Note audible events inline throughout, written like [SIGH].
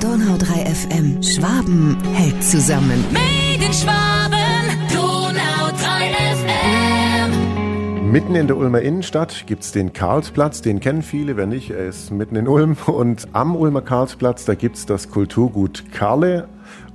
Donau 3 FM. Schwaben hält zusammen. Made in Schwaben, Donau 3 FM. Mitten in der Ulmer Innenstadt gibt es den Karlsplatz, den kennen viele, wer nicht, er ist mitten in Ulm. Und am Ulmer Karlsplatz, da gibt es das Kulturgut Karle.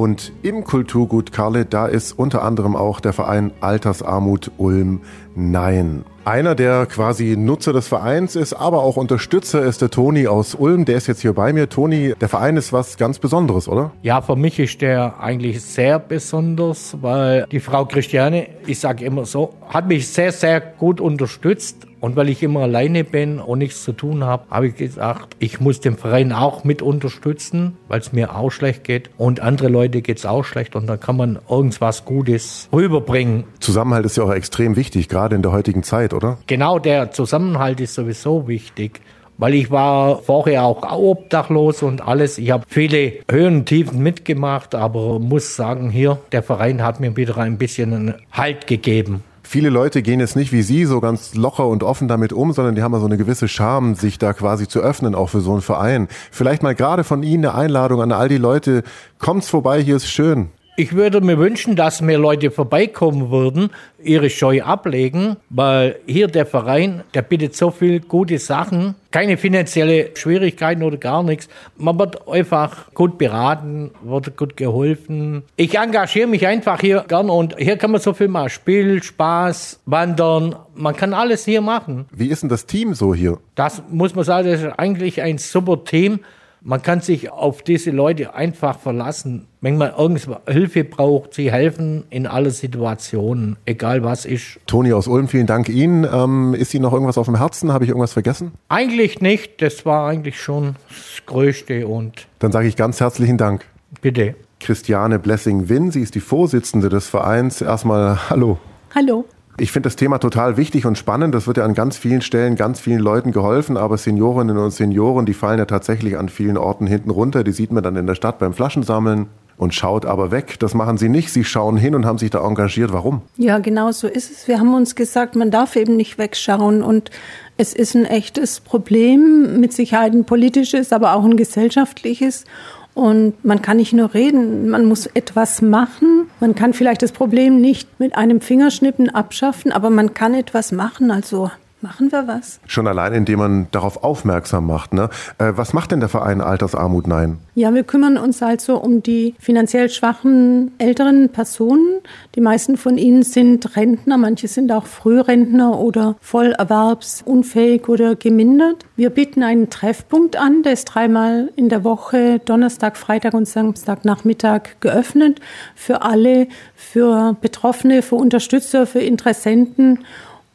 Und im Kulturgut Karle, da ist unter anderem auch der Verein Altersarmut Ulm Nein. Einer, der quasi Nutzer des Vereins ist, aber auch Unterstützer ist der Toni aus Ulm. Der ist jetzt hier bei mir. Toni, der Verein ist was ganz Besonderes, oder? Ja, für mich ist der eigentlich sehr besonders, weil die Frau Christiane, ich sage immer so, hat mich sehr, sehr gut unterstützt. Und weil ich immer alleine bin und nichts zu tun habe, habe ich gesagt, ich muss den Verein auch mit unterstützen, weil es mir auch schlecht geht. Und andere Leute geht es auch schlecht und dann kann man irgendwas Gutes rüberbringen. Zusammenhalt ist ja auch extrem wichtig, gerade in der heutigen Zeit, oder? Genau, der Zusammenhalt ist sowieso wichtig. Weil ich war vorher auch obdachlos und alles. Ich habe viele Höhen und Tiefen mitgemacht, aber muss sagen, hier, der Verein hat mir wieder ein bisschen einen Halt gegeben. Viele Leute gehen jetzt nicht wie Sie so ganz locker und offen damit um, sondern die haben ja so eine gewisse Scham, sich da quasi zu öffnen, auch für so einen Verein. Vielleicht mal gerade von Ihnen eine Einladung an all die Leute. Kommt's vorbei, hier ist schön. Ich würde mir wünschen, dass mehr Leute vorbeikommen würden, ihre Scheu ablegen, weil hier der Verein, der bietet so viel gute Sachen, keine finanzielle Schwierigkeiten oder gar nichts. Man wird einfach gut beraten, wird gut geholfen. Ich engagiere mich einfach hier gern und hier kann man so viel machen. Spiel, Spaß, Wandern, man kann alles hier machen. Wie ist denn das Team so hier? Das muss man sagen, das ist eigentlich ein super Team. Man kann sich auf diese Leute einfach verlassen. Wenn man irgendwo Hilfe braucht, sie helfen in alle Situationen, egal was ist. Toni aus Ulm, vielen Dank Ihnen. Ähm, ist Ihnen noch irgendwas auf dem Herzen? Habe ich irgendwas vergessen? Eigentlich nicht. Das war eigentlich schon das Größte und Dann sage ich ganz herzlichen Dank. bitte. Christiane Blessing-Winn, sie ist die Vorsitzende des Vereins. Erstmal Hallo. Hallo. Ich finde das Thema total wichtig und spannend. Das wird ja an ganz vielen Stellen ganz vielen Leuten geholfen, aber Seniorinnen und Senioren, die fallen ja tatsächlich an vielen Orten hinten runter. Die sieht man dann in der Stadt beim Flaschensammeln und schaut aber weg. Das machen sie nicht. Sie schauen hin und haben sich da engagiert. Warum? Ja, genau so ist es. Wir haben uns gesagt, man darf eben nicht wegschauen und es ist ein echtes Problem, mit Sicherheit ein politisches, aber auch ein gesellschaftliches. Und man kann nicht nur reden, man muss etwas machen. Man kann vielleicht das Problem nicht mit einem Fingerschnippen abschaffen, aber man kann etwas machen. Also machen wir was. Schon allein, indem man darauf aufmerksam macht. Ne? Äh, was macht denn der Verein Altersarmut Nein? Ja, wir kümmern uns also um die finanziell schwachen älteren Personen. Die meisten von ihnen sind Rentner, manche sind auch Frührentner oder vollerwerbsunfähig oder gemindert. Wir bieten einen Treffpunkt an, der ist dreimal in der Woche, Donnerstag, Freitag und Samstagnachmittag geöffnet für alle, für Betroffene, für Unterstützer, für Interessenten.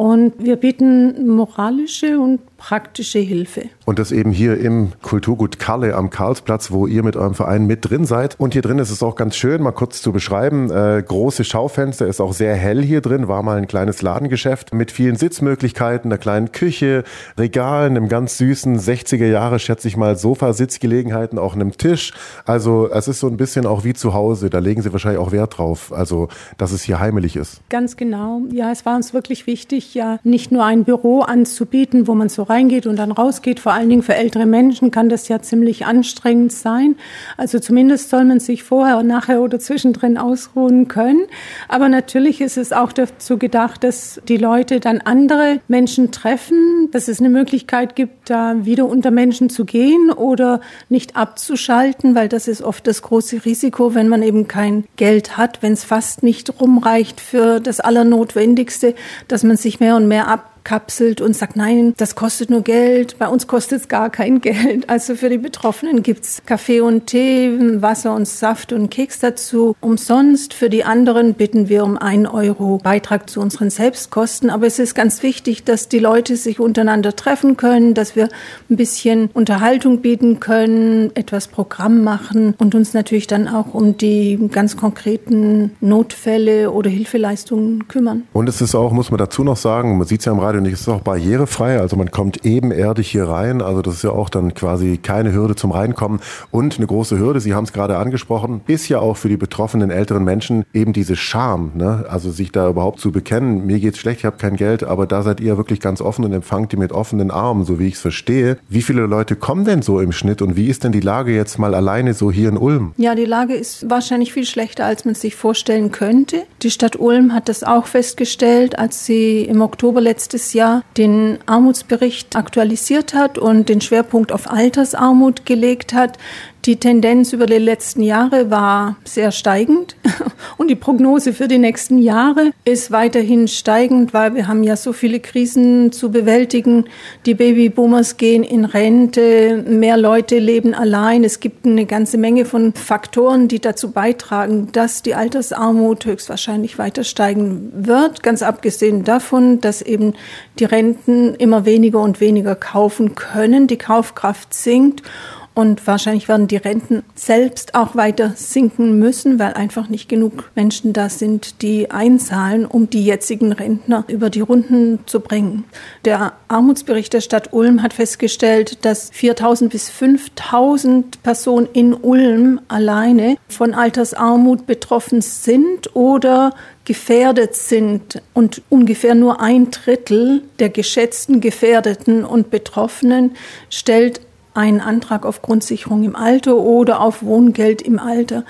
Und wir bieten moralische und praktische Hilfe. Und das eben hier im Kulturgut Kalle am Karlsplatz, wo ihr mit eurem Verein mit drin seid. Und hier drin ist es auch ganz schön, mal kurz zu beschreiben. Äh, große Schaufenster, ist auch sehr hell hier drin, war mal ein kleines Ladengeschäft mit vielen Sitzmöglichkeiten, einer kleinen Küche, Regalen, einem ganz süßen 60er Jahre, schätze ich mal, Sofa-Sitzgelegenheiten, auch einem Tisch. Also es ist so ein bisschen auch wie zu Hause. Da legen sie wahrscheinlich auch Wert drauf, also dass es hier heimelig ist. Ganz genau. Ja, es war uns wirklich wichtig, ja nicht nur ein Büro anzubieten, wo man so reingeht und dann rausgeht. Vor allen Dingen für ältere Menschen kann das ja ziemlich anstrengend sein. Also zumindest soll man sich vorher und nachher oder zwischendrin ausruhen können. Aber natürlich ist es auch dazu gedacht, dass die Leute dann andere Menschen treffen, dass es eine Möglichkeit gibt, da wieder unter Menschen zu gehen oder nicht abzuschalten, weil das ist oft das große Risiko, wenn man eben kein Geld hat, wenn es fast nicht rumreicht für das Allernotwendigste, dass man sich mehr und mehr abkapselt und sagt, nein, das kostet nur Geld, bei uns kostet es gar kein Geld. Also für die Betroffenen gibt's Kaffee und Tee, Wasser und Saft und Keks dazu umsonst. Für die anderen bitten wir um einen Euro Beitrag zu unseren Selbstkosten. Aber es ist ganz wichtig, dass die Leute sich untereinander treffen können, dass wir ein bisschen Unterhaltung bieten können, etwas Programm machen und uns natürlich dann auch um die ganz konkreten Notfälle oder Hilfeleistungen kümmern. Und es ist auch, muss man dazu noch sagen, man sieht es ja im Stadion ist auch barrierefrei, also man kommt ebenerdig hier rein, also das ist ja auch dann quasi keine Hürde zum Reinkommen und eine große Hürde, Sie haben es gerade angesprochen, ist ja auch für die betroffenen älteren Menschen eben diese Scham, ne? also sich da überhaupt zu bekennen, mir geht's schlecht, ich habe kein Geld, aber da seid ihr wirklich ganz offen und empfangt die mit offenen Armen, so wie ich es verstehe. Wie viele Leute kommen denn so im Schnitt und wie ist denn die Lage jetzt mal alleine so hier in Ulm? Ja, die Lage ist wahrscheinlich viel schlechter, als man sich vorstellen könnte. Die Stadt Ulm hat das auch festgestellt, als sie im Oktober letztes Jahr den Armutsbericht aktualisiert hat und den Schwerpunkt auf Altersarmut gelegt hat. Die Tendenz über die letzten Jahre war sehr steigend und die Prognose für die nächsten Jahre ist weiterhin steigend, weil wir haben ja so viele Krisen zu bewältigen. Die Babyboomers gehen in Rente, mehr Leute leben allein. Es gibt eine ganze Menge von Faktoren, die dazu beitragen, dass die Altersarmut höchstwahrscheinlich weiter steigen wird. Ganz abgesehen davon, dass eben die Renten immer weniger und weniger kaufen können, die Kaufkraft sinkt und wahrscheinlich werden die Renten selbst auch weiter sinken müssen, weil einfach nicht genug Menschen da sind, die einzahlen, um die jetzigen Rentner über die Runden zu bringen. Der Armutsbericht der Stadt Ulm hat festgestellt, dass 4000 bis 5000 Personen in Ulm alleine von Altersarmut betroffen sind oder gefährdet sind und ungefähr nur ein Drittel der geschätzten Gefährdeten und Betroffenen stellt einen Antrag auf Grundsicherung im Alter oder auf Wohngeld im Alter.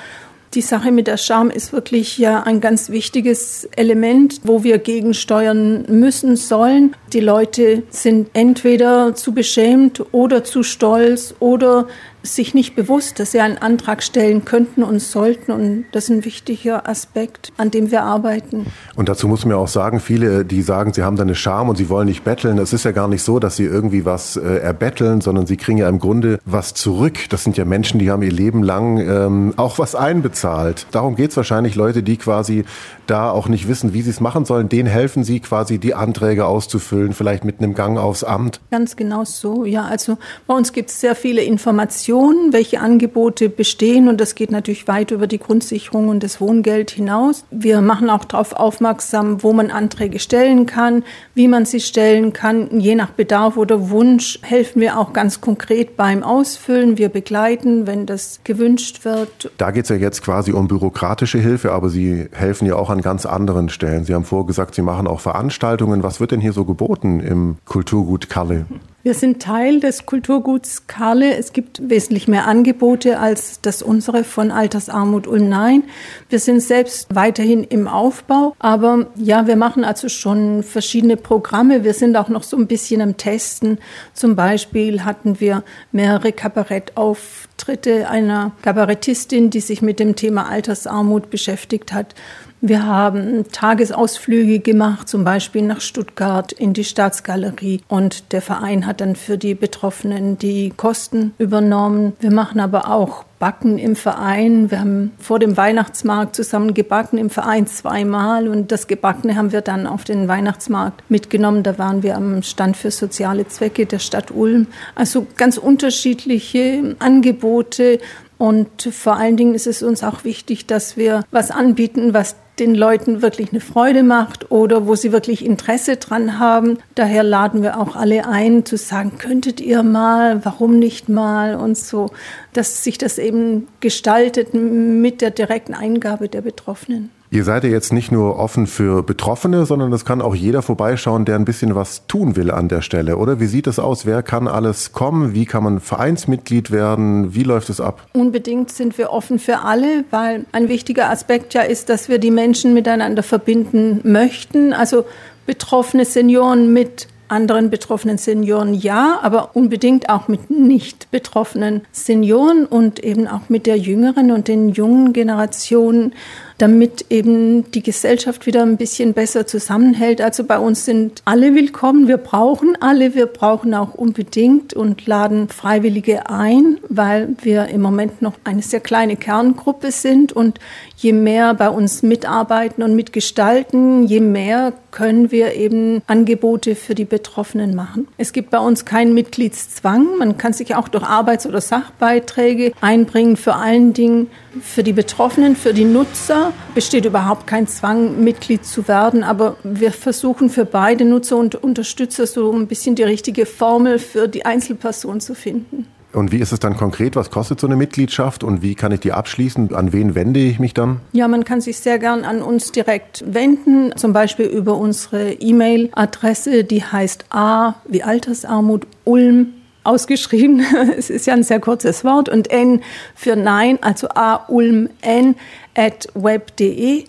Die Sache mit der Scham ist wirklich ja ein ganz wichtiges Element, wo wir gegensteuern müssen sollen. Die Leute sind entweder zu beschämt oder zu stolz oder sich nicht bewusst, dass sie einen Antrag stellen könnten und sollten. Und das ist ein wichtiger Aspekt, an dem wir arbeiten. Und dazu muss man ja auch sagen, viele, die sagen, sie haben da eine Scham und sie wollen nicht betteln. Es ist ja gar nicht so, dass sie irgendwie was äh, erbetteln, sondern sie kriegen ja im Grunde was zurück. Das sind ja Menschen, die haben ihr Leben lang ähm, auch was einbezahlt. Darum geht es wahrscheinlich Leute, die quasi da auch nicht wissen, wie sie es machen sollen. Denen helfen sie quasi, die Anträge auszufüllen, vielleicht mit einem Gang aufs Amt. Ganz genau so, ja. Also bei uns gibt es sehr viele Informationen Informationen, welche Angebote bestehen und das geht natürlich weit über die Grundsicherung und das Wohngeld hinaus. Wir machen auch darauf aufmerksam, wo man Anträge stellen kann, wie man sie stellen kann. Je nach Bedarf oder Wunsch helfen wir auch ganz konkret beim Ausfüllen. Wir begleiten, wenn das gewünscht wird. Da geht es ja jetzt quasi um bürokratische Hilfe, aber Sie helfen ja auch an ganz anderen Stellen. Sie haben vorgesagt, Sie machen auch Veranstaltungen. Was wird denn hier so geboten im Kulturgut Kalle? Wir sind Teil des Kulturguts Karle. Es gibt wesentlich mehr Angebote als das unsere von Altersarmut Ulm. Nein, wir sind selbst weiterhin im Aufbau. Aber ja, wir machen also schon verschiedene Programme. Wir sind auch noch so ein bisschen am Testen. Zum Beispiel hatten wir mehrere Kabarettauftritte einer Kabarettistin, die sich mit dem Thema Altersarmut beschäftigt hat. Wir haben Tagesausflüge gemacht, zum Beispiel nach Stuttgart in die Staatsgalerie. Und der Verein hat dann für die Betroffenen die Kosten übernommen. Wir machen aber auch Backen im Verein. Wir haben vor dem Weihnachtsmarkt zusammen gebacken im Verein zweimal und das Gebackene haben wir dann auf den Weihnachtsmarkt mitgenommen. Da waren wir am Stand für soziale Zwecke der Stadt Ulm. Also ganz unterschiedliche Angebote und vor allen Dingen ist es uns auch wichtig, dass wir was anbieten, was den Leuten wirklich eine Freude macht oder wo sie wirklich Interesse dran haben. Daher laden wir auch alle ein, zu sagen, könntet ihr mal, warum nicht mal und so, dass sich das eben gestaltet mit der direkten Eingabe der Betroffenen. Ihr seid ja jetzt nicht nur offen für Betroffene, sondern es kann auch jeder vorbeischauen, der ein bisschen was tun will an der Stelle, oder? Wie sieht es aus? Wer kann alles kommen? Wie kann man Vereinsmitglied werden? Wie läuft es ab? Unbedingt sind wir offen für alle, weil ein wichtiger Aspekt ja ist, dass wir die Menschen miteinander verbinden möchten. Also betroffene Senioren mit anderen betroffenen Senioren ja, aber unbedingt auch mit nicht betroffenen Senioren und eben auch mit der jüngeren und den jungen Generationen damit eben die Gesellschaft wieder ein bisschen besser zusammenhält. Also bei uns sind alle willkommen. Wir brauchen alle. Wir brauchen auch unbedingt und laden Freiwillige ein, weil wir im Moment noch eine sehr kleine Kerngruppe sind. Und je mehr bei uns mitarbeiten und mitgestalten, je mehr können wir eben Angebote für die Betroffenen machen. Es gibt bei uns keinen Mitgliedszwang. Man kann sich auch durch Arbeits- oder Sachbeiträge einbringen, vor allen Dingen für die Betroffenen, für die Nutzer besteht überhaupt kein Zwang, Mitglied zu werden, aber wir versuchen für beide Nutzer und Unterstützer so ein bisschen die richtige Formel für die Einzelperson zu finden. Und wie ist es dann konkret? Was kostet so eine Mitgliedschaft und wie kann ich die abschließen? An wen wende ich mich dann? Ja, man kann sich sehr gern an uns direkt wenden, zum Beispiel über unsere E-Mail-Adresse, die heißt A wie Altersarmut Ulm ausgeschrieben. [LAUGHS] es ist ja ein sehr kurzes Wort und N für Nein, also A Ulm N at web.de.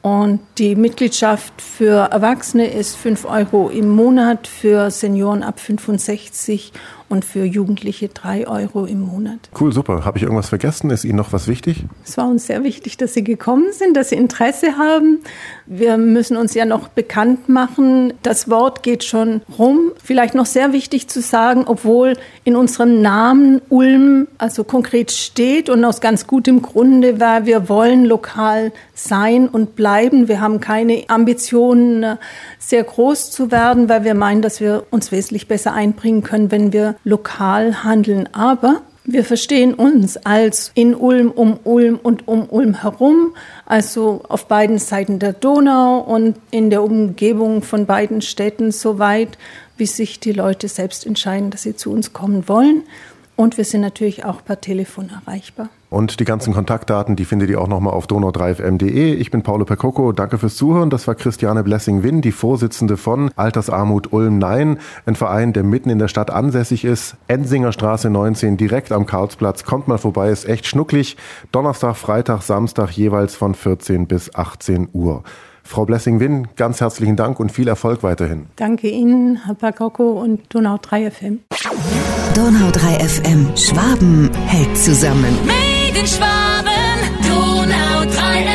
Und die Mitgliedschaft für Erwachsene ist 5 Euro im Monat, für Senioren ab 65 und für Jugendliche drei Euro im Monat. Cool, super. Habe ich irgendwas vergessen? Ist Ihnen noch was wichtig? Es war uns sehr wichtig, dass Sie gekommen sind, dass Sie Interesse haben. Wir müssen uns ja noch bekannt machen. Das Wort geht schon rum. Vielleicht noch sehr wichtig zu sagen, obwohl in unserem Namen Ulm also konkret steht und aus ganz gutem Grunde, weil wir wollen lokal sein und bleiben. Wir haben keine Ambitionen, sehr groß zu werden, weil wir meinen, dass wir uns wesentlich besser einbringen können, wenn wir lokal handeln. Aber wir verstehen uns als in Ulm, um Ulm und um Ulm herum, also auf beiden Seiten der Donau und in der Umgebung von beiden Städten so weit, wie sich die Leute selbst entscheiden, dass sie zu uns kommen wollen. Und wir sind natürlich auch per Telefon erreichbar. Und die ganzen Kontaktdaten, die findet ihr auch nochmal auf donau3fm.de. Ich bin Paulo Percoco. Danke fürs Zuhören. Das war Christiane Blessing-Winn, die Vorsitzende von Altersarmut Ulm Nein, ein Verein, der mitten in der Stadt ansässig ist. Ensinger Straße 19, direkt am Karlsplatz. Kommt mal vorbei, ist echt schnucklig. Donnerstag, Freitag, Samstag jeweils von 14 bis 18 Uhr. Frau Blessing-Winn, ganz herzlichen Dank und viel Erfolg weiterhin. Danke Ihnen, Herr Percoco und Donau 3 FM. Donau 3 FM. Schwaben hält zusammen. Made in Schwaben, Donau 3 FM.